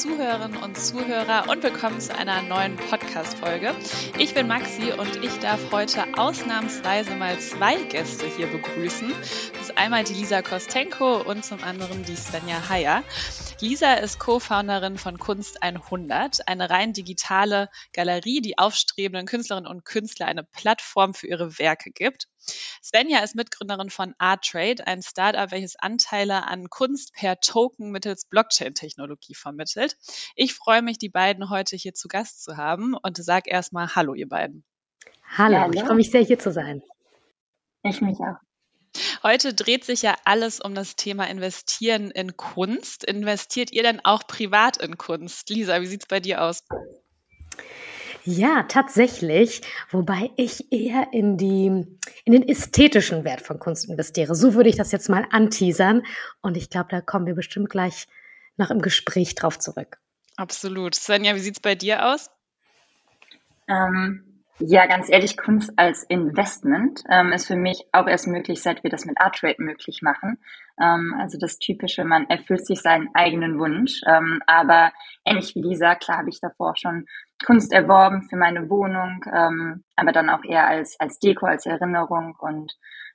Zuhörerinnen und Zuhörer und willkommen zu einer neuen Podcast-Folge. Ich bin Maxi und ich darf heute ausnahmsweise mal zwei Gäste hier begrüßen. Das ist einmal die Lisa Kostenko und zum anderen die Svenja Heyer. Lisa ist Co-Founderin von Kunst 100, eine rein digitale Galerie, die aufstrebenden Künstlerinnen und Künstler eine Plattform für ihre Werke gibt. Svenja ist Mitgründerin von Artrade, ein Startup, welches Anteile an Kunst per Token mittels Blockchain-Technologie vermittelt. Ich freue mich, die beiden heute hier zu Gast zu haben und sage erstmal Hallo, ihr beiden. Hallo, ja, ich freue mich sehr, hier zu sein. Ich mich auch. Heute dreht sich ja alles um das Thema Investieren in Kunst. Investiert ihr denn auch privat in Kunst? Lisa, wie sieht es bei dir aus? Ja, tatsächlich, wobei ich eher in die in den ästhetischen Wert von Kunst investiere. So würde ich das jetzt mal anteasern und ich glaube, da kommen wir bestimmt gleich noch im Gespräch drauf zurück. Absolut. Svenja, wie sieht es bei dir aus? Ähm, ja, ganz ehrlich, Kunst als Investment ähm, ist für mich auch erst möglich, seit wir das mit Artrate möglich machen. Ähm, also das Typische, man erfüllt sich seinen eigenen Wunsch. Ähm, aber ähnlich wie Lisa, klar habe ich davor schon Kunst erworben für meine Wohnung, ähm, aber dann auch eher als, als Deko, als Erinnerung. Und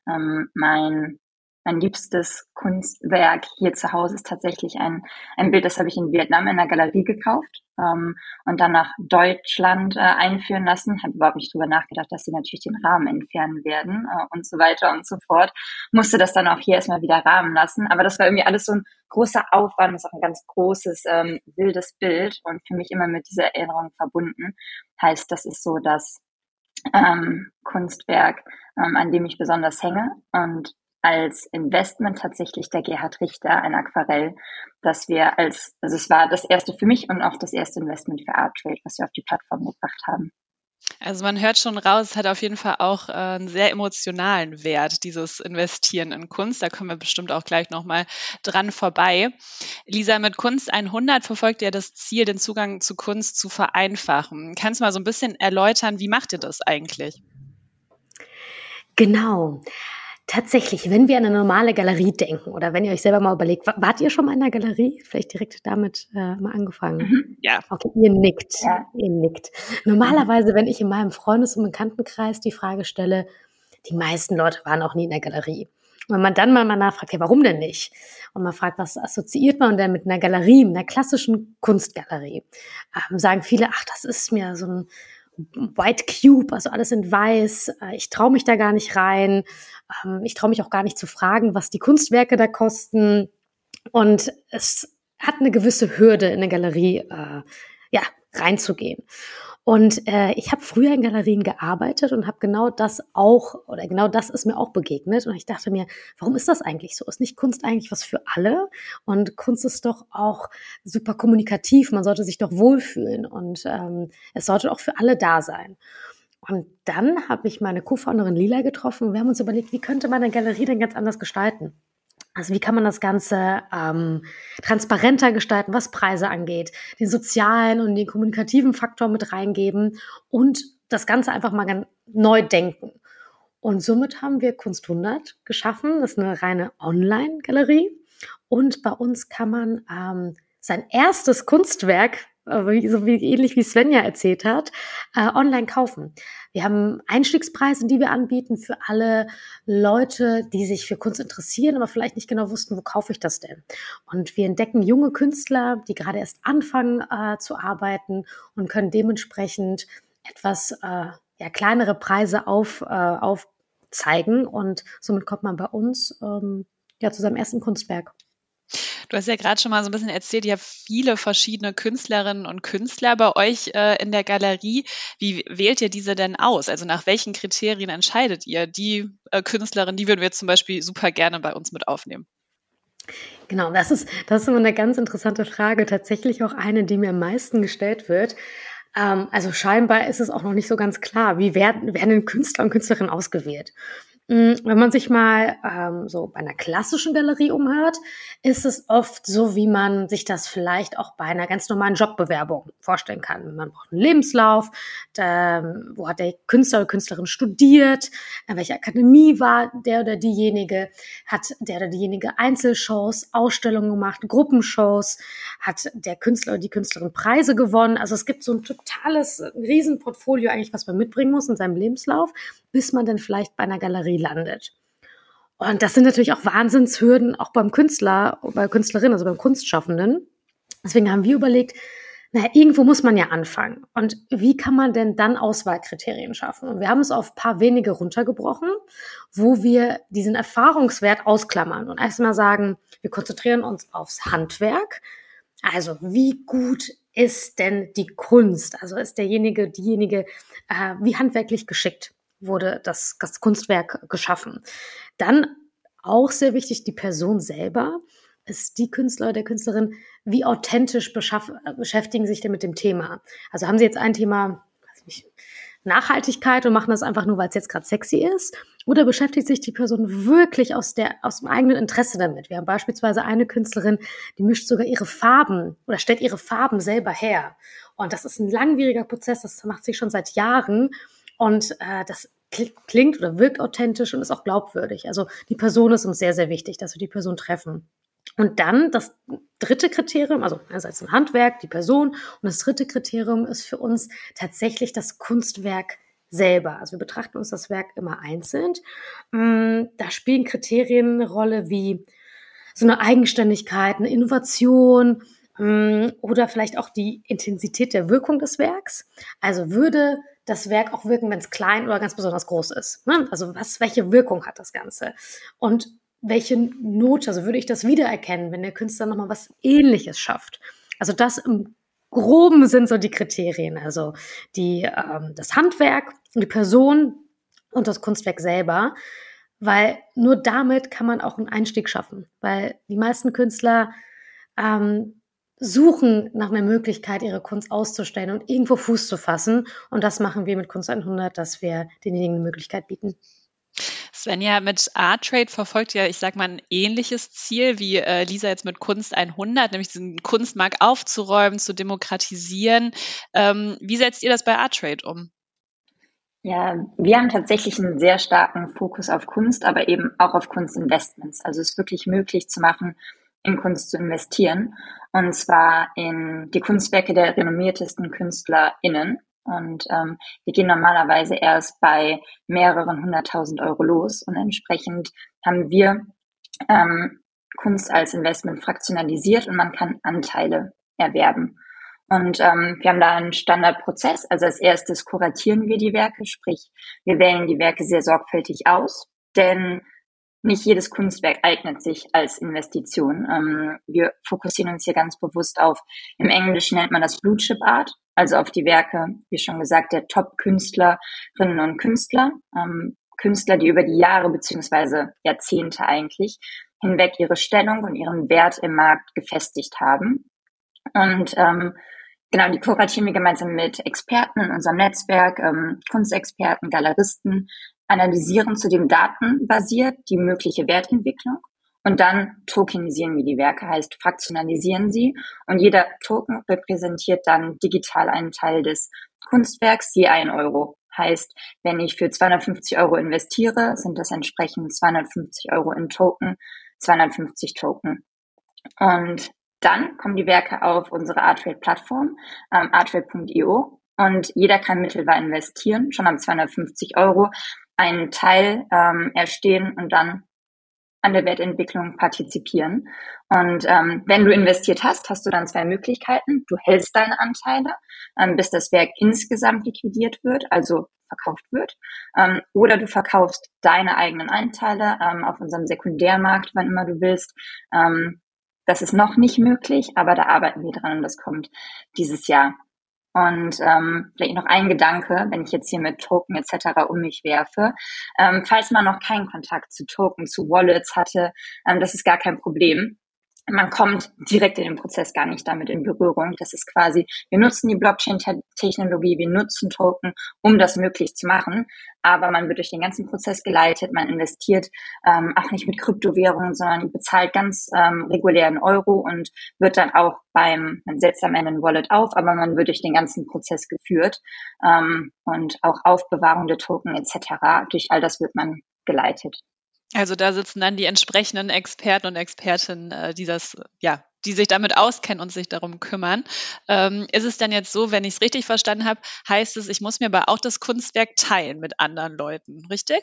ähm, mein mein liebstes Kunstwerk hier zu Hause ist tatsächlich ein, ein Bild, das habe ich in Vietnam in einer Galerie gekauft ähm, und dann nach Deutschland äh, einführen lassen. Habe überhaupt nicht drüber nachgedacht, dass sie natürlich den Rahmen entfernen werden äh, und so weiter und so fort. Musste das dann auch hier erstmal wieder rahmen lassen. Aber das war irgendwie alles so ein großer Aufwand, das ist auch ein ganz großes, ähm, wildes Bild und für mich immer mit dieser Erinnerung verbunden. Heißt, das ist so das ähm, Kunstwerk, ähm, an dem ich besonders hänge. Und als Investment tatsächlich der Gerhard Richter, ein Aquarell, das wir als, also es war das erste für mich und auch das erste Investment für Art Trade, was wir auf die Plattform gebracht haben. Also man hört schon raus, es hat auf jeden Fall auch äh, einen sehr emotionalen Wert, dieses Investieren in Kunst. Da kommen wir bestimmt auch gleich nochmal dran vorbei. Lisa, mit Kunst 100 verfolgt ihr das Ziel, den Zugang zu Kunst zu vereinfachen. Kannst du mal so ein bisschen erläutern, wie macht ihr das eigentlich? Genau. Tatsächlich, wenn wir an eine normale Galerie denken oder wenn ihr euch selber mal überlegt, wart ihr schon mal in einer Galerie? Vielleicht direkt damit äh, mal angefangen. Mhm, ja. Okay, ihr nickt. Ja. Ihr nickt. Normalerweise, wenn ich in meinem Freundes- und Bekanntenkreis die Frage stelle, die meisten Leute waren auch nie in der Galerie. Und wenn man dann mal nachfragt, ja, warum denn nicht? Und man fragt, was assoziiert man denn mit einer Galerie, mit einer klassischen Kunstgalerie? Ähm, sagen viele, ach, das ist mir so ein White Cube, also alles in weiß. Äh, ich traue mich da gar nicht rein. Ähm, ich traue mich auch gar nicht zu fragen, was die Kunstwerke da kosten. Und es hat eine gewisse Hürde, in eine Galerie äh, ja, reinzugehen. Und äh, ich habe früher in Galerien gearbeitet und habe genau das auch, oder genau das ist mir auch begegnet. Und ich dachte mir, warum ist das eigentlich so? Ist nicht Kunst eigentlich was für alle? Und Kunst ist doch auch super kommunikativ. Man sollte sich doch wohlfühlen und ähm, es sollte auch für alle da sein. Und dann habe ich meine Co-Founderin Lila getroffen und wir haben uns überlegt, wie könnte man eine Galerie denn ganz anders gestalten? Also wie kann man das Ganze ähm, transparenter gestalten, was Preise angeht, den sozialen und den kommunikativen Faktor mit reingeben und das Ganze einfach mal neu denken. Und somit haben wir Kunst 100 geschaffen. Das ist eine reine Online-Galerie. Und bei uns kann man ähm, sein erstes Kunstwerk so wie ähnlich wie Svenja erzählt hat, äh, online kaufen. Wir haben Einstiegspreise, die wir anbieten für alle Leute, die sich für Kunst interessieren, aber vielleicht nicht genau wussten, wo kaufe ich das denn. Und wir entdecken junge Künstler, die gerade erst anfangen äh, zu arbeiten und können dementsprechend etwas äh, ja, kleinere Preise auf, äh, aufzeigen. Und somit kommt man bei uns ähm, ja, zu seinem ersten Kunstwerk. Du hast ja gerade schon mal so ein bisschen erzählt, ihr habt viele verschiedene Künstlerinnen und Künstler bei euch äh, in der Galerie. Wie wählt ihr diese denn aus? Also nach welchen Kriterien entscheidet ihr? Die äh, Künstlerin, die würden wir zum Beispiel super gerne bei uns mit aufnehmen. Genau, das ist, das ist immer eine ganz interessante Frage. Tatsächlich auch eine, die mir am meisten gestellt wird. Ähm, also scheinbar ist es auch noch nicht so ganz klar, wie werden, werden Künstler und Künstlerinnen ausgewählt. Mm, wenn man sich mal ähm, so bei einer klassischen Galerie umhört, ist es oft so, wie man sich das vielleicht auch bei einer ganz normalen Jobbewerbung vorstellen kann. Man braucht einen Lebenslauf, da, wo hat der Künstler oder Künstlerin studiert, an welcher Akademie war der oder diejenige, hat der oder diejenige Einzelshows, Ausstellungen gemacht, Gruppenshows, hat der Künstler oder die Künstlerin Preise gewonnen. Also es gibt so ein totales Riesenportfolio eigentlich, was man mitbringen muss in seinem Lebenslauf, bis man dann vielleicht bei einer Galerie landet. Und das sind natürlich auch Wahnsinnshürden, auch beim Künstler, bei Künstlerinnen, also beim Kunstschaffenden. Deswegen haben wir überlegt, naja, irgendwo muss man ja anfangen. Und wie kann man denn dann Auswahlkriterien schaffen? Und wir haben es auf paar wenige runtergebrochen, wo wir diesen Erfahrungswert ausklammern und erstmal sagen, wir konzentrieren uns aufs Handwerk. Also wie gut ist denn die Kunst? Also ist derjenige, diejenige, äh, wie handwerklich geschickt? Wurde das, das Kunstwerk geschaffen. Dann auch sehr wichtig, die Person selber ist die Künstler oder der Künstlerin, wie authentisch beschäftigen sich denn mit dem Thema? Also haben sie jetzt ein Thema, nicht, Nachhaltigkeit und machen das einfach nur, weil es jetzt gerade sexy ist? Oder beschäftigt sich die Person wirklich aus, der, aus dem eigenen Interesse damit? Wir haben beispielsweise eine Künstlerin, die mischt sogar ihre Farben oder stellt ihre Farben selber her. Und das ist ein langwieriger Prozess, das macht sie schon seit Jahren. Und äh, das klingt oder wirkt authentisch und ist auch glaubwürdig. Also die Person ist uns sehr, sehr wichtig, dass wir die Person treffen. Und dann das dritte Kriterium, also einerseits ein Handwerk, die Person, und das dritte Kriterium ist für uns tatsächlich das Kunstwerk selber. Also wir betrachten uns das Werk immer einzeln. Mm, da spielen Kriterien eine Rolle wie so eine Eigenständigkeit, eine Innovation mm, oder vielleicht auch die Intensität der Wirkung des Werks. Also würde das Werk auch wirken, wenn es klein oder ganz besonders groß ist. Ne? Also was, welche Wirkung hat das Ganze? Und welche Note, also würde ich das wiedererkennen, wenn der Künstler nochmal was ähnliches schafft? Also das im Groben sind so die Kriterien, also die, ähm, das Handwerk, die Person und das Kunstwerk selber, weil nur damit kann man auch einen Einstieg schaffen, weil die meisten Künstler ähm, suchen nach einer Möglichkeit, ihre Kunst auszustellen und irgendwo Fuß zu fassen. Und das machen wir mit Kunst 100, dass wir denjenigen eine Möglichkeit bieten. Svenja, mit Art Trade verfolgt ja, ich sag mal, ein ähnliches Ziel wie äh, Lisa jetzt mit Kunst 100, nämlich diesen Kunstmarkt aufzuräumen, zu demokratisieren. Ähm, wie setzt ihr das bei Art Trade um? Ja, wir haben tatsächlich einen sehr starken Fokus auf Kunst, aber eben auch auf Kunstinvestments. Also es ist wirklich möglich zu machen, in Kunst zu investieren. Und zwar in die Kunstwerke der renommiertesten KünstlerInnen. Und ähm, wir gehen normalerweise erst bei mehreren hunderttausend Euro los. Und entsprechend haben wir ähm, Kunst als Investment fraktionalisiert und man kann Anteile erwerben. Und ähm, wir haben da einen Standardprozess. Also als erstes kuratieren wir die Werke, sprich wir wählen die Werke sehr sorgfältig aus, denn nicht jedes Kunstwerk eignet sich als Investition. Ähm, wir fokussieren uns hier ganz bewusst auf, im Englischen nennt man das Blue Chip Art, also auf die Werke, wie schon gesagt, der Top-Künstlerinnen und Künstler, ähm, Künstler, die über die Jahre beziehungsweise Jahrzehnte eigentlich hinweg ihre Stellung und ihren Wert im Markt gefestigt haben. Und ähm, genau, die kuratieren wir gemeinsam mit Experten in unserem Netzwerk, ähm, Kunstexperten, Galeristen, analysieren zudem datenbasiert die mögliche Wertentwicklung und dann tokenisieren wir die Werke, heißt fraktionalisieren sie und jeder Token repräsentiert dann digital einen Teil des Kunstwerks je ein Euro. Heißt, wenn ich für 250 Euro investiere, sind das entsprechend 250 Euro in Token, 250 Token. Und dann kommen die Werke auf unsere Artrade-Plattform, ähm, artrade.io und jeder kann mittelbar investieren, schon ab 250 Euro einen Teil ähm, erstehen und dann an der Wertentwicklung partizipieren. Und ähm, wenn du investiert hast, hast du dann zwei Möglichkeiten. Du hältst deine Anteile, ähm, bis das Werk insgesamt liquidiert wird, also verkauft wird. Ähm, oder du verkaufst deine eigenen Anteile ähm, auf unserem Sekundärmarkt, wann immer du willst. Ähm, das ist noch nicht möglich, aber da arbeiten wir dran und das kommt dieses Jahr. Und ähm, vielleicht noch ein Gedanke, wenn ich jetzt hier mit Token etc. um mich werfe. Ähm, falls man noch keinen Kontakt zu Token, zu Wallets hatte, ähm, das ist gar kein Problem. Man kommt direkt in den Prozess gar nicht damit in Berührung. Das ist quasi, wir nutzen die Blockchain-Technologie, wir nutzen Token, um das möglich zu machen. Aber man wird durch den ganzen Prozess geleitet, man investiert ähm, auch nicht mit Kryptowährungen, sondern bezahlt ganz ähm, regulären Euro und wird dann auch beim, man setzt am Ende ein Wallet auf, aber man wird durch den ganzen Prozess geführt ähm, und auch Aufbewahrung der Token etc. Durch all das wird man geleitet. Also da sitzen dann die entsprechenden Experten und Expertinnen, äh, die das, ja, die sich damit auskennen und sich darum kümmern. Ähm, ist es denn jetzt so, wenn ich es richtig verstanden habe, heißt es, ich muss mir aber auch das Kunstwerk teilen mit anderen Leuten, richtig?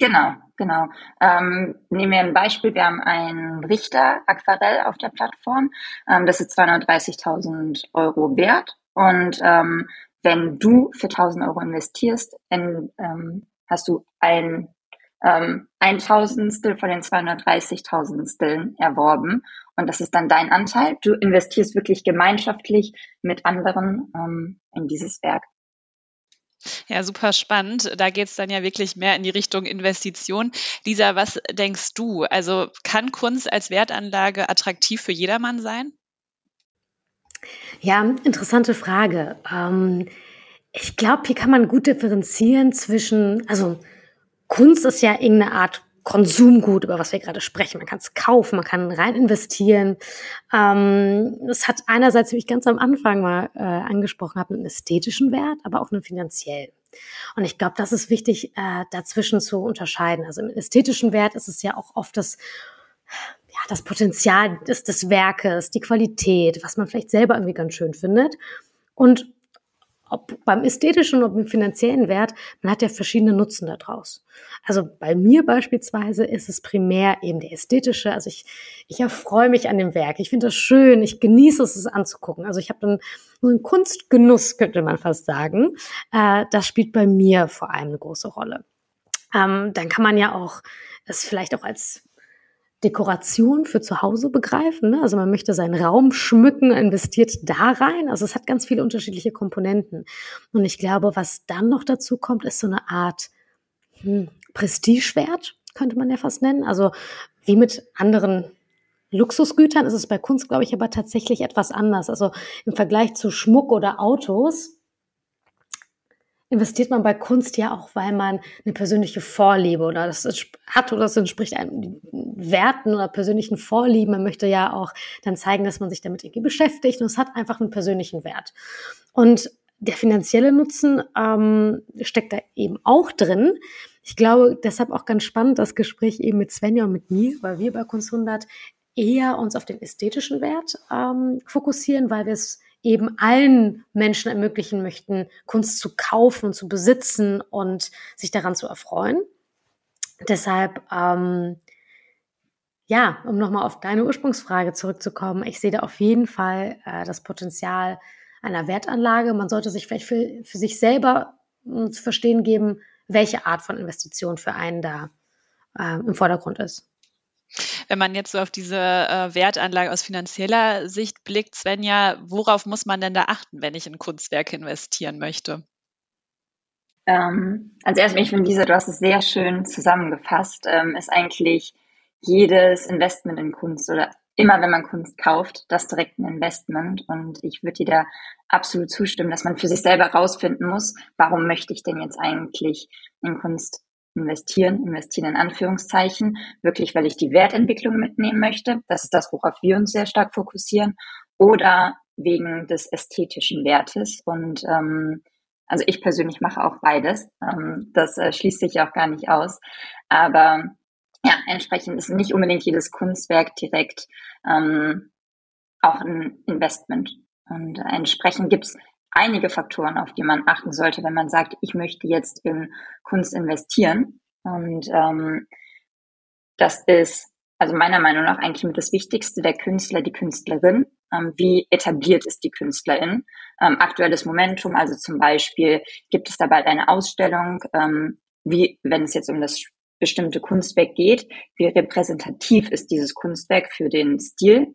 Genau, genau. Ähm, nehmen wir ein Beispiel. Wir haben einen Richter Aquarell auf der Plattform. Ähm, das ist 230.000 Euro wert. Und ähm, wenn du für 1.000 Euro investierst, in, ähm, hast du ein ähm, ein Tausendstel von den 230.000steln erworben. Und das ist dann dein Anteil. Du investierst wirklich gemeinschaftlich mit anderen ähm, in dieses Werk. Ja, super spannend. Da geht es dann ja wirklich mehr in die Richtung Investition. Lisa, was denkst du? Also kann Kunst als Wertanlage attraktiv für jedermann sein? Ja, interessante Frage. Ähm, ich glaube, hier kann man gut differenzieren zwischen, also Kunst ist ja irgendeine Art Konsumgut, über was wir gerade sprechen. Man kann es kaufen, man kann rein investieren. Ähm, es hat einerseits, wie ich ganz am Anfang mal äh, angesprochen habe, einen ästhetischen Wert, aber auch einen finanziellen. Und ich glaube, das ist wichtig, äh, dazwischen zu unterscheiden. Also im ästhetischen Wert ist es ja auch oft das, ja, das Potenzial des, des Werkes, die Qualität, was man vielleicht selber irgendwie ganz schön findet. Und ob beim ästhetischen oder beim finanziellen Wert, man hat ja verschiedene Nutzen daraus. Also bei mir beispielsweise ist es primär eben der ästhetische. Also ich, ich erfreue mich an dem Werk. Ich finde das schön. Ich genieße es, es anzugucken. Also ich habe dann so einen Kunstgenuss, könnte man fast sagen. Äh, das spielt bei mir vor allem eine große Rolle. Ähm, dann kann man ja auch es vielleicht auch als Dekoration für zu Hause begreifen. Ne? Also man möchte seinen Raum schmücken, investiert da rein. Also es hat ganz viele unterschiedliche Komponenten. Und ich glaube, was dann noch dazu kommt, ist so eine Art hm, Prestigewert, könnte man ja fast nennen. Also wie mit anderen Luxusgütern ist es bei Kunst, glaube ich, aber tatsächlich etwas anders. Also im Vergleich zu Schmuck oder Autos investiert man bei Kunst ja auch, weil man eine persönliche Vorliebe oder das hat oder das entspricht einem Werten oder persönlichen Vorlieben. Man möchte ja auch dann zeigen, dass man sich damit irgendwie beschäftigt und es hat einfach einen persönlichen Wert. Und der finanzielle Nutzen ähm, steckt da eben auch drin. Ich glaube, deshalb auch ganz spannend das Gespräch eben mit Svenja und mit mir, weil wir bei Kunst 100 eher uns auf den ästhetischen Wert ähm, fokussieren, weil wir es eben allen Menschen ermöglichen möchten, Kunst zu kaufen zu besitzen und sich daran zu erfreuen. Deshalb, ähm, ja, um nochmal auf deine Ursprungsfrage zurückzukommen, ich sehe da auf jeden Fall äh, das Potenzial einer Wertanlage. Man sollte sich vielleicht für, für sich selber äh, zu verstehen geben, welche Art von Investition für einen da äh, im Vordergrund ist. Wenn man jetzt so auf diese äh, Wertanlage aus finanzieller Sicht blickt, Svenja, worauf muss man denn da achten, wenn ich in Kunstwerke investieren möchte? Ähm, also erstmal, ich finde, Lisa, du hast es sehr schön zusammengefasst, ähm, ist eigentlich jedes Investment in Kunst oder immer, wenn man Kunst kauft, das direkt ein Investment. Und ich würde dir da absolut zustimmen, dass man für sich selber rausfinden muss, warum möchte ich denn jetzt eigentlich in Kunst investieren, investieren in Anführungszeichen, wirklich, weil ich die Wertentwicklung mitnehmen möchte. Das ist das, worauf wir uns sehr stark fokussieren. Oder wegen des ästhetischen Wertes. Und ähm, also ich persönlich mache auch beides. Ähm, das äh, schließt sich auch gar nicht aus. Aber ja, entsprechend ist nicht unbedingt jedes Kunstwerk direkt ähm, auch ein Investment. Und entsprechend gibt es einige Faktoren, auf die man achten sollte, wenn man sagt, ich möchte jetzt in Kunst investieren. Und ähm, das ist also meiner Meinung nach eigentlich mit das Wichtigste der Künstler, die Künstlerin. Ähm, wie etabliert ist die Künstlerin? Ähm, aktuelles Momentum, also zum Beispiel gibt es da bald eine Ausstellung, ähm, wie, wenn es jetzt um das bestimmte Kunstwerk geht, wie repräsentativ ist dieses Kunstwerk für den Stil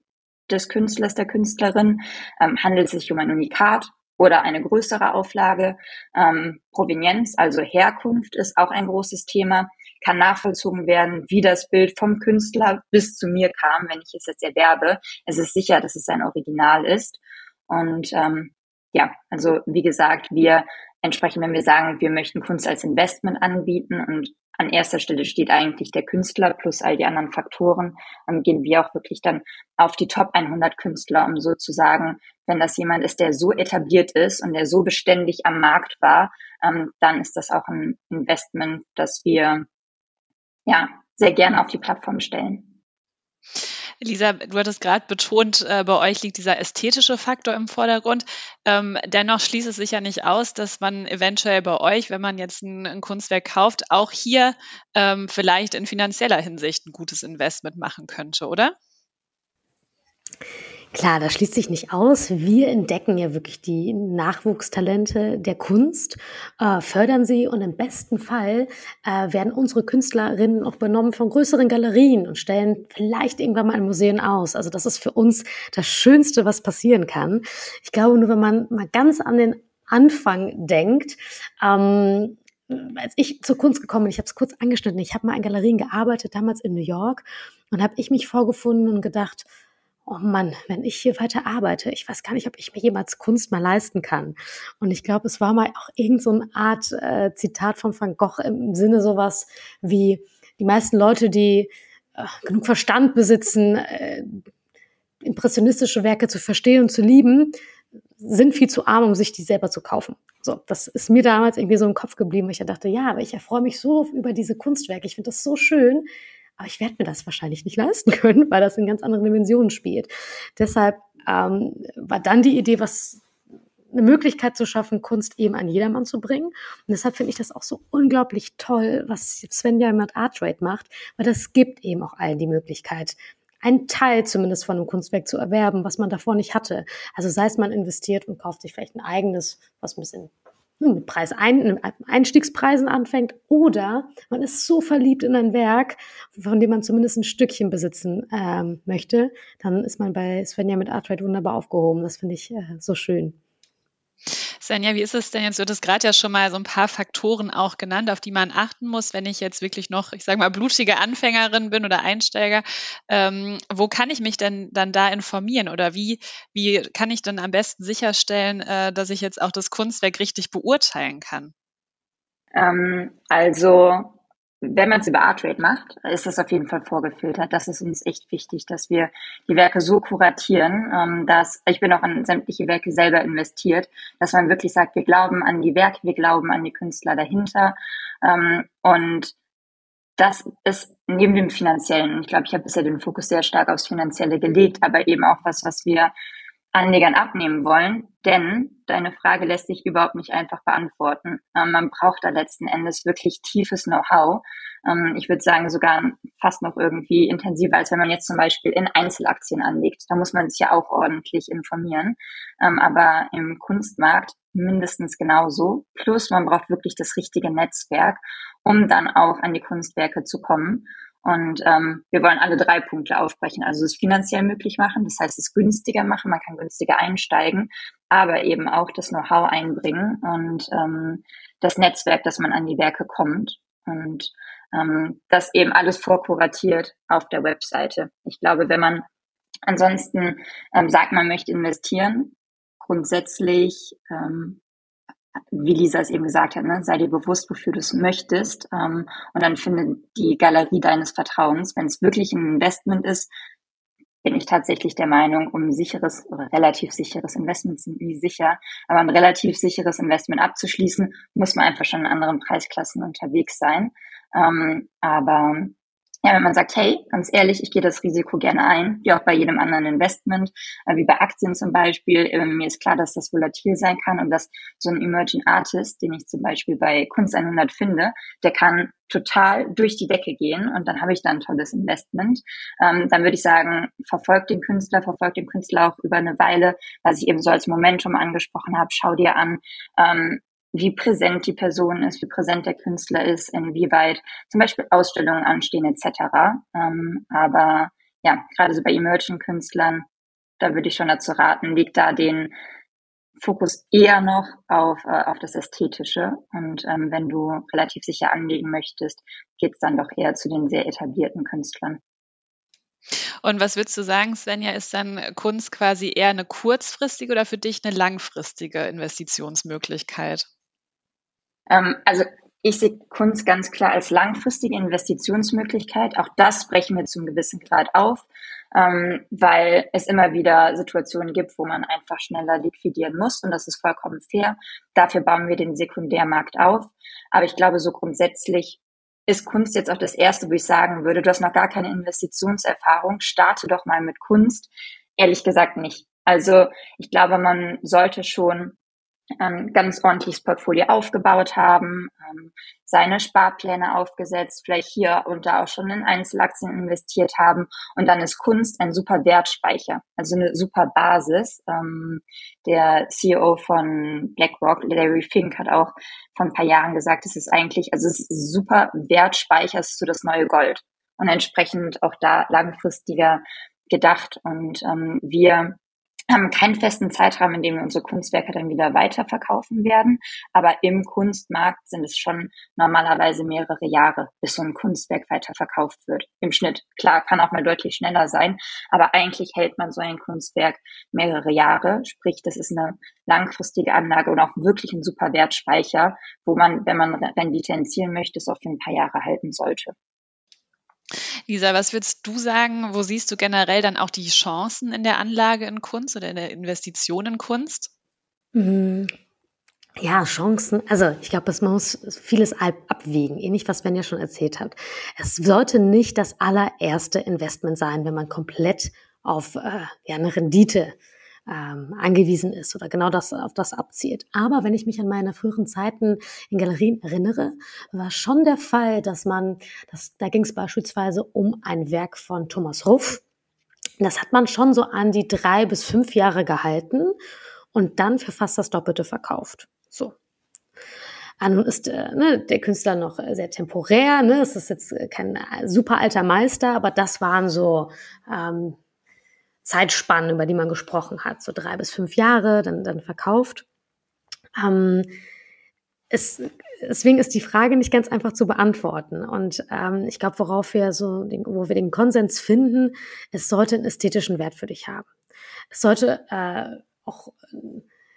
des Künstlers, der Künstlerin? Ähm, handelt es sich um ein Unikat? Oder eine größere Auflage. Ähm, Provenienz, also Herkunft, ist auch ein großes Thema. kann nachvollzogen werden, wie das Bild vom Künstler bis zu mir kam, wenn ich es jetzt erwerbe. Es ist sicher, dass es ein Original ist. Und ähm, ja, also wie gesagt, wir entsprechend, wenn wir sagen, wir möchten Kunst als Investment anbieten und an erster Stelle steht eigentlich der Künstler plus all die anderen Faktoren, ähm, gehen wir auch wirklich dann auf die Top 100 Künstler, um sozusagen, wenn das jemand ist, der so etabliert ist und der so beständig am Markt war, ähm, dann ist das auch ein Investment, das wir ja sehr gerne auf die Plattform stellen. Lisa, du hattest gerade betont, äh, bei euch liegt dieser ästhetische Faktor im Vordergrund. Ähm, dennoch schließt es sich ja nicht aus, dass man eventuell bei euch, wenn man jetzt ein, ein Kunstwerk kauft, auch hier ähm, vielleicht in finanzieller Hinsicht ein gutes Investment machen könnte, oder? Klar, das schließt sich nicht aus. Wir entdecken ja wirklich die Nachwuchstalente der Kunst, äh, fördern sie und im besten Fall äh, werden unsere Künstlerinnen auch übernommen von größeren Galerien und stellen vielleicht irgendwann mal in Museen aus. Also das ist für uns das Schönste, was passieren kann. Ich glaube, nur wenn man mal ganz an den Anfang denkt, ähm, als ich zur Kunst gekommen bin, ich habe es kurz angeschnitten, ich habe mal in Galerien gearbeitet, damals in New York, und habe ich mich vorgefunden und gedacht, oh Mann, wenn ich hier weiter arbeite, ich weiß gar nicht, ob ich mir jemals Kunst mal leisten kann. Und ich glaube, es war mal auch irgend so Art äh, Zitat von Van Gogh im Sinne sowas wie die meisten Leute, die äh, genug Verstand besitzen, äh, impressionistische Werke zu verstehen und zu lieben, sind viel zu arm, um sich die selber zu kaufen. So, das ist mir damals irgendwie so im Kopf geblieben, weil ich dachte, ja, aber ich erfreue mich so über diese Kunstwerke. Ich finde das so schön. Aber ich werde mir das wahrscheinlich nicht leisten können, weil das in ganz anderen Dimensionen spielt. Deshalb ähm, war dann die Idee, was eine Möglichkeit zu schaffen, Kunst eben an jedermann zu bringen. Und deshalb finde ich das auch so unglaublich toll, was Svenja mit Artrate macht, weil das gibt eben auch allen die Möglichkeit, einen Teil zumindest von einem Kunstwerk zu erwerben, was man davor nicht hatte. Also sei es man investiert und kauft sich vielleicht ein eigenes, was ein bisschen mit Preis ein, Einstiegspreisen anfängt oder man ist so verliebt in ein Werk, von dem man zumindest ein Stückchen besitzen ähm, möchte, dann ist man bei Svenja mit Artride wunderbar aufgehoben. Das finde ich äh, so schön. Svenja, wie ist es denn jetzt? Du hattest gerade ja schon mal so ein paar Faktoren auch genannt, auf die man achten muss, wenn ich jetzt wirklich noch, ich sage mal, blutige Anfängerin bin oder Einsteiger. Ähm, wo kann ich mich denn dann da informieren oder wie, wie kann ich dann am besten sicherstellen, äh, dass ich jetzt auch das Kunstwerk richtig beurteilen kann? Ähm, also wenn man es über Artrate macht, ist das auf jeden Fall vorgefiltert. Das ist uns echt wichtig, dass wir die Werke so kuratieren, ähm, dass ich bin auch an sämtliche Werke selber investiert, dass man wirklich sagt, wir glauben an die Werke, wir glauben an die Künstler dahinter. Ähm, und das ist neben dem finanziellen, ich glaube, ich habe bisher den Fokus sehr stark aufs Finanzielle gelegt, aber eben auch was, was wir Anlegern abnehmen wollen, denn deine Frage lässt sich überhaupt nicht einfach beantworten. Ähm, man braucht da letzten Endes wirklich tiefes Know-how. Ähm, ich würde sagen, sogar fast noch irgendwie intensiver, als wenn man jetzt zum Beispiel in Einzelaktien anlegt. Da muss man sich ja auch ordentlich informieren. Ähm, aber im Kunstmarkt mindestens genauso. Plus man braucht wirklich das richtige Netzwerk, um dann auch an die Kunstwerke zu kommen. Und ähm, wir wollen alle drei Punkte aufbrechen. Also es finanziell möglich machen, das heißt es günstiger machen, man kann günstiger einsteigen, aber eben auch das Know-how einbringen und ähm, das Netzwerk, dass man an die Werke kommt. Und ähm, das eben alles vorkuratiert auf der Webseite. Ich glaube, wenn man ansonsten ähm, sagt, man möchte investieren, grundsätzlich ähm, wie Lisa es eben gesagt hat, ne, sei dir bewusst, wofür du es möchtest. Ähm, und dann finde die Galerie deines Vertrauens. Wenn es wirklich ein Investment ist, bin ich tatsächlich der Meinung, um ein sicheres oder relativ sicheres Investment sind nie sicher, aber ein relativ sicheres Investment abzuschließen, muss man einfach schon in anderen Preisklassen unterwegs sein. Ähm, aber ja, wenn man sagt, hey, ganz ehrlich, ich gehe das Risiko gerne ein, wie auch bei jedem anderen Investment, äh, wie bei Aktien zum Beispiel, äh, mir ist klar, dass das volatil sein kann und dass so ein Emerging Artist, den ich zum Beispiel bei Kunst 100 finde, der kann total durch die Decke gehen und dann habe ich da ein tolles Investment. Ähm, dann würde ich sagen, verfolgt den Künstler, verfolgt den Künstler auch über eine Weile, was ich eben so als Momentum angesprochen habe, schau dir an, ähm, wie präsent die Person ist, wie präsent der Künstler ist, inwieweit zum Beispiel Ausstellungen anstehen etc. Ähm, aber ja, gerade so bei Emerging-Künstlern, da würde ich schon dazu raten, legt da den Fokus eher noch auf, äh, auf das Ästhetische. Und ähm, wenn du relativ sicher anlegen möchtest, geht's dann doch eher zu den sehr etablierten Künstlern. Und was würdest du sagen, Svenja, ist dann Kunst quasi eher eine kurzfristige oder für dich eine langfristige Investitionsmöglichkeit? Ähm, also ich sehe Kunst ganz klar als langfristige Investitionsmöglichkeit. Auch das brechen wir zum gewissen Grad auf, ähm, weil es immer wieder Situationen gibt, wo man einfach schneller liquidieren muss und das ist vollkommen fair. Dafür bauen wir den Sekundärmarkt auf. Aber ich glaube, so grundsätzlich ist Kunst jetzt auch das Erste, wo ich sagen würde, du hast noch gar keine Investitionserfahrung, starte doch mal mit Kunst. Ehrlich gesagt nicht. Also ich glaube, man sollte schon ähm, ganz ordentliches Portfolio aufgebaut haben, ähm, seine Sparpläne aufgesetzt, vielleicht hier und da auch schon in Einzelaktien investiert haben. Und dann ist Kunst ein super Wertspeicher, also eine super Basis. Ähm, der CEO von BlackRock, Larry Fink, hat auch vor ein paar Jahren gesagt, es ist eigentlich, also es ist super Wertspeicher, es ist so das neue Gold. Und entsprechend auch da langfristiger gedacht. Und ähm, wir haben keinen festen Zeitrahmen, in dem wir unsere Kunstwerke dann wieder weiterverkaufen werden. Aber im Kunstmarkt sind es schon normalerweise mehrere Jahre, bis so ein Kunstwerk weiterverkauft wird. Im Schnitt. Klar, kann auch mal deutlich schneller sein. Aber eigentlich hält man so ein Kunstwerk mehrere Jahre. Sprich, das ist eine langfristige Anlage und auch wirklich ein super Wertspeicher, wo man, wenn man Rendite erzielen möchte, es auch für ein paar Jahre halten sollte. Lisa, was würdest du sagen, wo siehst du generell dann auch die Chancen in der Anlage in Kunst oder in der Investition in Kunst? Mhm. Ja, Chancen. Also ich glaube, es muss vieles abwägen, ähnlich was Sven ja schon erzählt hat. Es sollte nicht das allererste Investment sein, wenn man komplett auf äh, ja, eine Rendite ähm, angewiesen ist oder genau das auf das abzielt. Aber wenn ich mich an meine früheren Zeiten in Galerien erinnere, war schon der Fall, dass man, das, da ging es beispielsweise um ein Werk von Thomas Ruff. Das hat man schon so an die drei bis fünf Jahre gehalten und dann für fast das Doppelte verkauft. So. Ah, nun ist äh, ne, der Künstler noch sehr temporär, ne? es ist jetzt kein super alter Meister, aber das waren so ähm, Zeitspannen, über die man gesprochen hat, so drei bis fünf Jahre, dann, dann verkauft. Ähm, es, deswegen ist die Frage nicht ganz einfach zu beantworten. Und ähm, ich glaube, worauf wir so, den, wo wir den Konsens finden, es sollte einen ästhetischen Wert für dich haben. Es sollte äh, auch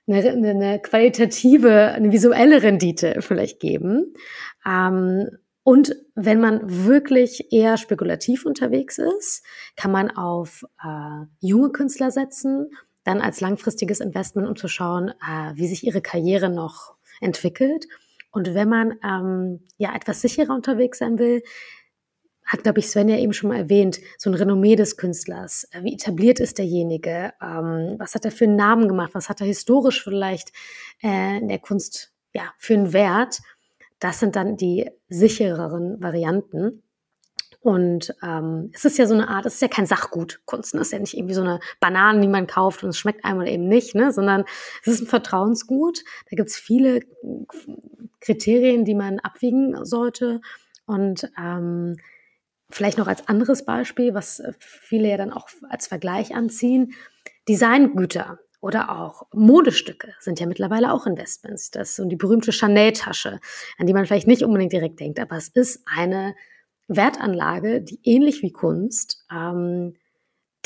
eine, eine qualitative, eine visuelle Rendite vielleicht geben. Ähm, und wenn man wirklich eher spekulativ unterwegs ist, kann man auf äh, junge Künstler setzen, dann als langfristiges Investment, um zu schauen, äh, wie sich ihre Karriere noch entwickelt. Und wenn man ähm, ja etwas sicherer unterwegs sein will, hat, glaube ich, Sven ja eben schon mal erwähnt, so ein Renommee des Künstlers. Wie etabliert ist derjenige? Ähm, was hat er für einen Namen gemacht? Was hat er historisch vielleicht äh, in der Kunst ja, für einen Wert? Das sind dann die sichereren Varianten. Und ähm, es ist ja so eine Art, es ist ja kein Sachgut. Kunst ne? ist ja nicht irgendwie so eine Banane, die man kauft und es schmeckt einem oder eben nicht, ne? sondern es ist ein Vertrauensgut. Da gibt es viele Kriterien, die man abwiegen sollte. Und ähm, vielleicht noch als anderes Beispiel, was viele ja dann auch als Vergleich anziehen, Designgüter. Oder auch Modestücke sind ja mittlerweile auch Investments. Das ist so die berühmte Chanel-Tasche, an die man vielleicht nicht unbedingt direkt denkt, aber es ist eine Wertanlage, die ähnlich wie Kunst ähm,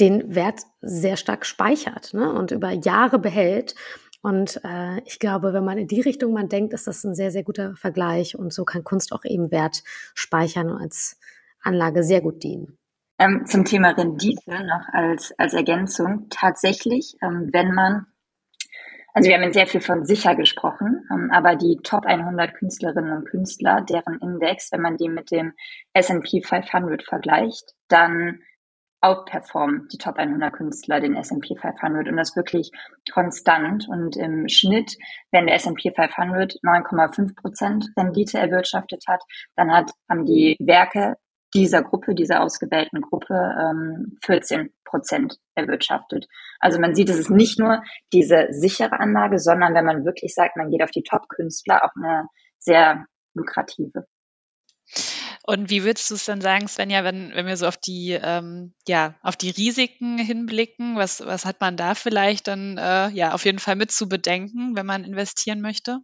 den Wert sehr stark speichert ne, und über Jahre behält. Und äh, ich glaube, wenn man in die Richtung man denkt, ist das ein sehr, sehr guter Vergleich. Und so kann Kunst auch eben Wert speichern und als Anlage sehr gut dienen. Ähm, zum Thema Rendite noch als, als Ergänzung. Tatsächlich, ähm, wenn man, also wir haben jetzt sehr viel von sicher gesprochen, ähm, aber die Top 100 Künstlerinnen und Künstler, deren Index, wenn man den mit dem S&P 500 vergleicht, dann outperformen die Top 100 Künstler den S&P 500 und das wirklich konstant und im Schnitt, wenn der S&P 500 9,5 Prozent Rendite erwirtschaftet hat, dann hat, haben die Werke dieser Gruppe, dieser ausgewählten Gruppe ähm, 14 Prozent erwirtschaftet. Also man sieht, es ist nicht nur diese sichere Anlage, sondern wenn man wirklich sagt, man geht auf die Top-Künstler, auch eine sehr lukrative. Und wie würdest du es dann sagen, Svenja, wenn, wenn wir so auf die, ähm, ja, auf die Risiken hinblicken, was, was hat man da vielleicht dann äh, ja auf jeden Fall mit zu bedenken, wenn man investieren möchte?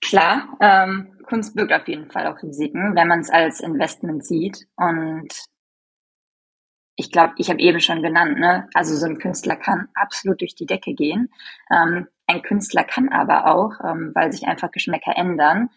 Klar, ähm, Kunst birgt auf jeden Fall auch Risiken, wenn man es als Investment sieht. Und ich glaube, ich habe eben schon genannt, ne? also so ein Künstler kann absolut durch die Decke gehen. Ähm, ein Künstler kann aber auch, ähm, weil sich einfach Geschmäcker ändern,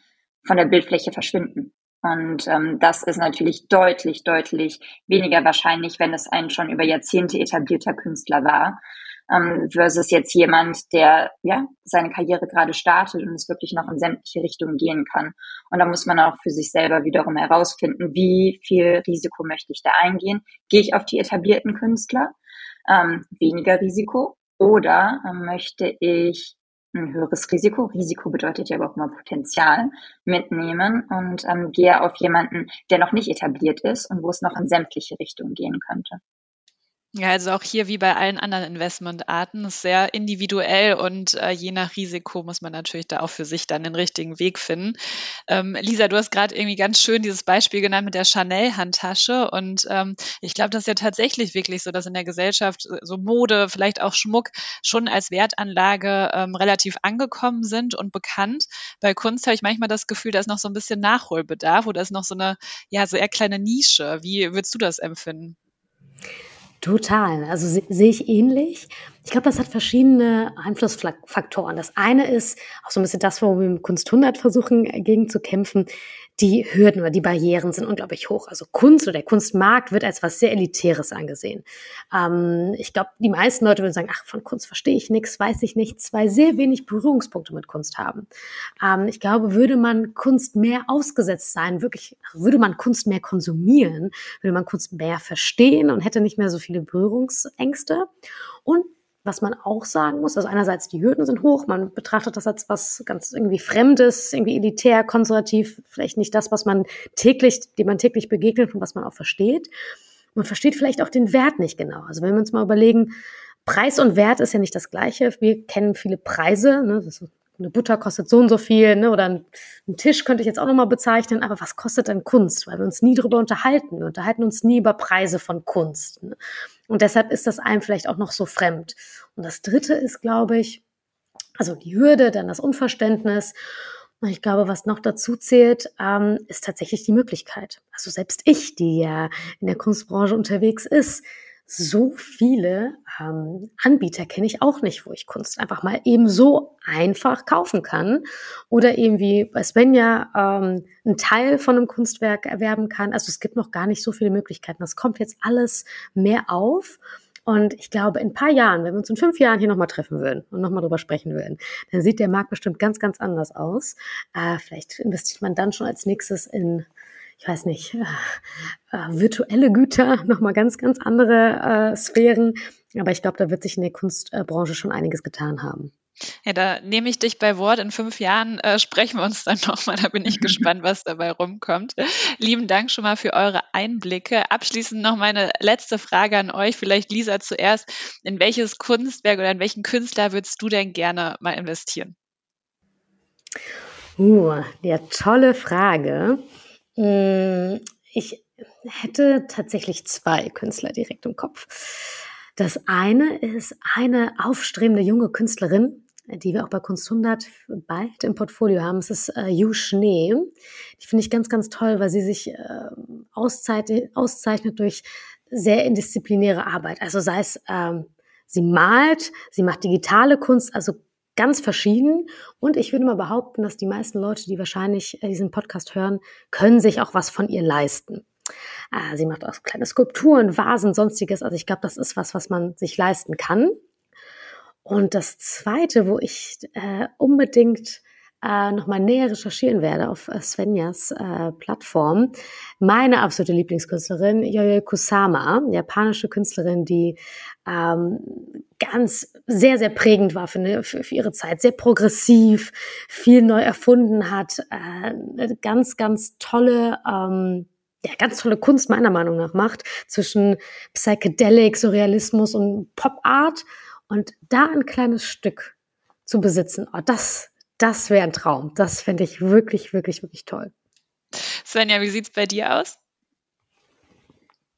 von der Bildfläche verschwinden. Und ähm, das ist natürlich deutlich, deutlich weniger wahrscheinlich, wenn es ein schon über Jahrzehnte etablierter Künstler war, ähm, versus jetzt jemand, der ja seine Karriere gerade startet und es wirklich noch in sämtliche Richtungen gehen kann. Und da muss man auch für sich selber wiederum herausfinden, wie viel Risiko möchte ich da eingehen? Gehe ich auf die etablierten Künstler? Ähm, weniger Risiko? Oder ähm, möchte ich ein höheres Risiko, Risiko bedeutet ja aber auch Potenzial, mitnehmen und ähm, gehe auf jemanden, der noch nicht etabliert ist und wo es noch in sämtliche Richtungen gehen könnte. Ja, also auch hier wie bei allen anderen Investmentarten ist sehr individuell und äh, je nach Risiko muss man natürlich da auch für sich dann den richtigen Weg finden. Ähm, Lisa, du hast gerade irgendwie ganz schön dieses Beispiel genannt mit der Chanel-Handtasche und ähm, ich glaube, das ist ja tatsächlich wirklich so, dass in der Gesellschaft so Mode, vielleicht auch Schmuck schon als Wertanlage ähm, relativ angekommen sind und bekannt. Bei Kunst habe ich manchmal das Gefühl, da ist noch so ein bisschen Nachholbedarf oder ist noch so eine, ja, so eher kleine Nische. Wie würdest du das empfinden? Total. Also se sehe ich ähnlich. Ich glaube, das hat verschiedene Einflussfaktoren. Das eine ist auch so ein bisschen das, wo wir mit Kunst 100 versuchen, äh, gegen zu kämpfen. Die Hürden oder die Barrieren sind unglaublich hoch. Also Kunst oder der Kunstmarkt wird als was sehr Elitäres angesehen. Ähm, ich glaube, die meisten Leute würden sagen, ach, von Kunst verstehe ich nichts, weiß ich nichts, weil sehr wenig Berührungspunkte mit Kunst haben. Ähm, ich glaube, würde man Kunst mehr ausgesetzt sein, wirklich, würde man Kunst mehr konsumieren, würde man Kunst mehr verstehen und hätte nicht mehr so viele Berührungsängste. Und was man auch sagen muss, also einerseits die Hürden sind hoch, man betrachtet das als was ganz irgendwie Fremdes, irgendwie elitär, konservativ, vielleicht nicht das, was man täglich, dem man täglich begegnet und was man auch versteht. Man versteht vielleicht auch den Wert nicht genau. Also wenn wir uns mal überlegen, Preis und Wert ist ja nicht das Gleiche. Wir kennen viele Preise, ne? Eine Butter kostet so und so viel, ne? oder ein, ein Tisch könnte ich jetzt auch nochmal bezeichnen, aber was kostet denn Kunst? Weil wir uns nie darüber unterhalten. Wir unterhalten uns nie über Preise von Kunst. Ne? Und deshalb ist das einem vielleicht auch noch so fremd. Und das Dritte ist, glaube ich, also die Hürde, dann das Unverständnis. Und ich glaube, was noch dazu zählt, ähm, ist tatsächlich die Möglichkeit. Also selbst ich, die ja in der Kunstbranche unterwegs ist, so viele ähm, Anbieter kenne ich auch nicht, wo ich Kunst einfach mal eben so einfach kaufen kann oder eben wie bei Svenja ähm, einen Teil von einem Kunstwerk erwerben kann. Also es gibt noch gar nicht so viele Möglichkeiten. Das kommt jetzt alles mehr auf. Und ich glaube, in ein paar Jahren, wenn wir uns in fünf Jahren hier nochmal treffen würden und nochmal drüber sprechen würden, dann sieht der Markt bestimmt ganz, ganz anders aus. Äh, vielleicht investiert man dann schon als nächstes in ich weiß nicht, äh, äh, virtuelle Güter, nochmal ganz, ganz andere äh, Sphären. Aber ich glaube, da wird sich in der Kunstbranche schon einiges getan haben. Ja, da nehme ich dich bei Wort. In fünf Jahren äh, sprechen wir uns dann nochmal. Da bin ich gespannt, was dabei rumkommt. Lieben Dank schon mal für eure Einblicke. Abschließend noch meine letzte Frage an euch. Vielleicht Lisa zuerst. In welches Kunstwerk oder in welchen Künstler würdest du denn gerne mal investieren? Uh, ja, tolle Frage. Hm, ich hätte tatsächlich zwei Künstler direkt im Kopf. Das eine ist eine aufstrebende junge Künstlerin, die wir auch bei Kunst 100 bald im Portfolio haben. Es ist äh, Yu Schnee. Die finde ich ganz, ganz toll, weil sie sich äh, auszeichnet, auszeichnet durch sehr indisziplinäre Arbeit. Also sei es, ähm, sie malt, sie macht digitale Kunst, also ganz verschieden. Und ich würde mal behaupten, dass die meisten Leute, die wahrscheinlich äh, diesen Podcast hören, können sich auch was von ihr leisten. Äh, sie macht auch kleine Skulpturen, Vasen, sonstiges. Also ich glaube, das ist was, was man sich leisten kann. Und das Zweite, wo ich äh, unbedingt äh, nochmal näher recherchieren werde auf äh, Svenjas äh, Plattform. Meine absolute Lieblingskünstlerin, Yoyo Kusama, japanische Künstlerin, die ähm, ganz sehr, sehr prägend war für, eine, für, für ihre Zeit, sehr progressiv, viel neu erfunden hat, äh, ganz, ganz tolle ähm, ja, ganz tolle Kunst meiner Meinung nach macht zwischen Psychedelic, Surrealismus und Pop Art und da ein kleines Stück zu besitzen. Oh, das das wäre ein Traum. Das fände ich wirklich, wirklich, wirklich toll. Svenja, wie sieht es bei dir aus?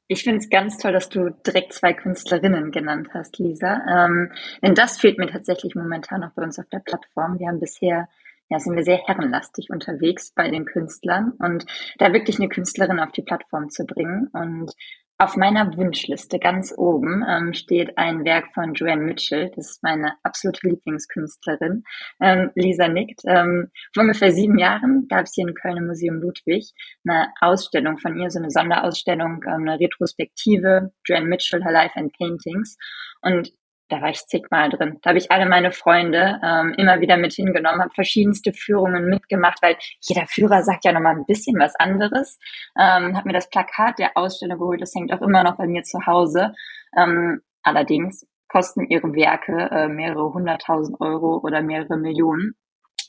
Ich finde es ganz toll, dass du direkt zwei Künstlerinnen genannt hast, Lisa. Ähm, denn das fehlt mir tatsächlich momentan noch bei uns auf der Plattform. Wir haben bisher, ja, sind wir sehr herrenlastig unterwegs bei den Künstlern und da wirklich eine Künstlerin auf die Plattform zu bringen und auf meiner Wunschliste ganz oben ähm, steht ein Werk von Joanne Mitchell. Das ist meine absolute Lieblingskünstlerin. Ähm, Lisa nickt. Ähm, vor ungefähr sieben Jahren gab es hier in Köln im Museum Ludwig eine Ausstellung von ihr, so eine Sonderausstellung, ähm, eine Retrospektive, Joanne Mitchell, Her Life and Paintings. Und da war ich zigmal drin. Da habe ich alle meine Freunde ähm, immer wieder mit hingenommen, habe verschiedenste Führungen mitgemacht, weil jeder Führer sagt ja nochmal ein bisschen was anderes. Ähm, habe mir das Plakat der Ausstellung geholt, das hängt auch immer noch bei mir zu Hause. Ähm, allerdings kosten ihre Werke äh, mehrere hunderttausend Euro oder mehrere Millionen.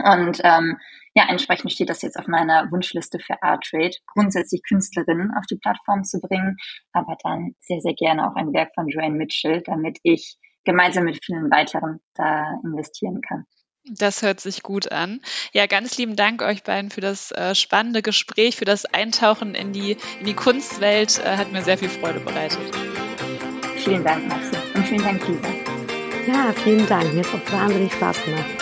Und ähm, ja, entsprechend steht das jetzt auf meiner Wunschliste für Artrade, grundsätzlich Künstlerinnen auf die Plattform zu bringen, aber dann sehr, sehr gerne auch ein Werk von Joanne Mitchell, damit ich gemeinsam mit vielen weiteren da investieren kann. Das hört sich gut an. Ja, ganz lieben Dank euch beiden für das äh, spannende Gespräch, für das Eintauchen in die, in die Kunstwelt. Äh, hat mir sehr viel Freude bereitet. Vielen Dank, Maxi. Und vielen Dank, Lisa. Ja, vielen Dank. Mir hat auch wahnsinnig Spaß gemacht.